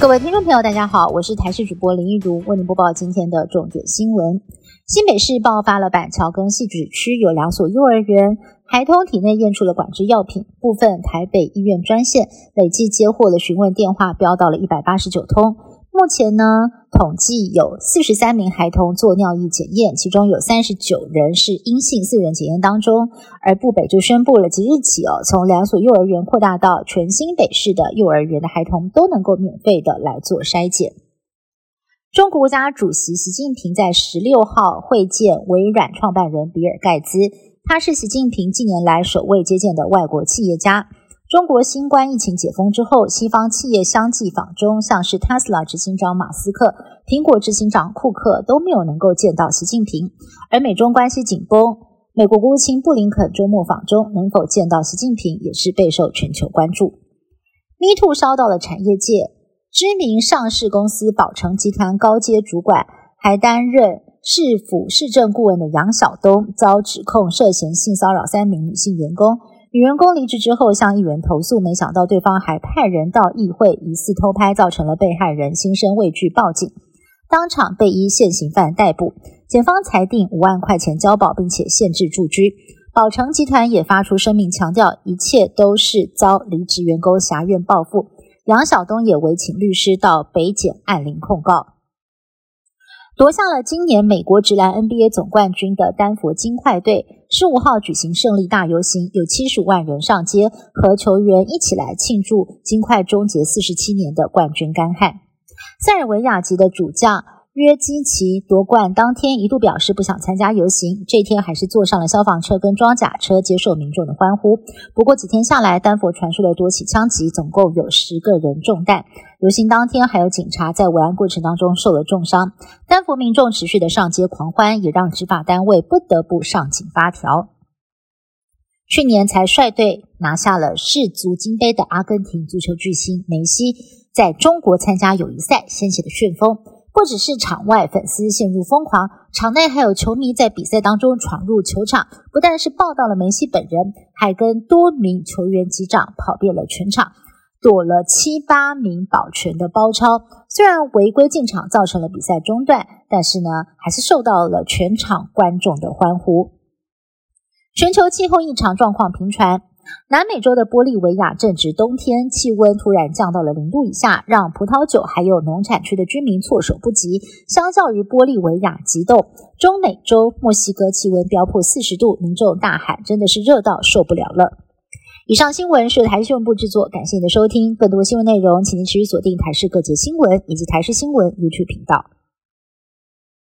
各位听众朋友，大家好，我是台视主播林一如，为您播报今天的重点新闻。新北市爆发了板桥跟戏子区有两所幼儿园孩童体内验出了管制药品，部分台北医院专线累计接获的询问电话飙到了一百八十九通。目前呢，统计有四十三名孩童做尿液检验，其中有三十九人是阴性，四人检验当中。而部北就宣布了，即日起哦，从两所幼儿园扩大到全新北市的幼儿园的孩童都能够免费的来做筛检。中国国家主席习近平在十六号会见微软创办人比尔盖茨，他是习近平近年来首位接见的外国企业家。中国新冠疫情解封之后，西方企业相继访中，像是 Tesla 执行长马斯克、苹果执行长库克都没有能够见到习近平。而美中关系紧绷，美国国务卿布林肯周末访中，能否见到习近平也是备受全球关注。Me Too 烧到了产业界，知名上市公司宝成集团高阶主管，还担任市府市政顾问的杨晓东，遭指控涉嫌性骚扰三名女性员工。女员工离职之后向议员投诉，没想到对方还派人到议会疑似偷拍，造成了被害人心生畏惧报警，当场被依现行犯逮捕。检方裁定五万块钱交保，并且限制住居。宝成集团也发出声明，强调一切都是遭离职员工挟怨报复。杨晓东也委请律师到北检按铃控告。夺下了今年美国职篮 NBA 总冠军的丹佛金块队，十五号举行胜利大游行，有七十五万人上街，和球员一起来庆祝金块终结四十七年的冠军干旱。塞尔维亚籍的主将。约基奇夺冠当天一度表示不想参加游行，这天还是坐上了消防车跟装甲车接受民众的欢呼。不过几天下来，丹佛传出了多起枪击，总共有十个人中弹。游行当天还有警察在维安过程当中受了重伤。丹佛民众持续的上街狂欢，也让执法单位不得不上紧发条。去年才率队拿下了世足金杯的阿根廷足球巨星梅西，在中国参加友谊赛掀起的旋风。不只是场外粉丝陷入疯狂，场内还有球迷在比赛当中闯入球场，不但是报道了梅西本人，还跟多名球员击掌，跑遍了全场，躲了七八名保全的包抄。虽然违规进场造成了比赛中断，但是呢，还是受到了全场观众的欢呼。全球气候异常状况频传。南美洲的玻利维亚正值冬天，气温突然降到了零度以下，让葡萄酒还有农产区的居民措手不及。相较于玻利维亚极冻，中美洲墨西哥气温飙破四十度，民众大喊：“真的是热到受不了了！”以上新闻是台新闻部制作，感谢您的收听。更多新闻内容，请您持续锁定台视各节新闻以及台视新闻 YouTube 频道。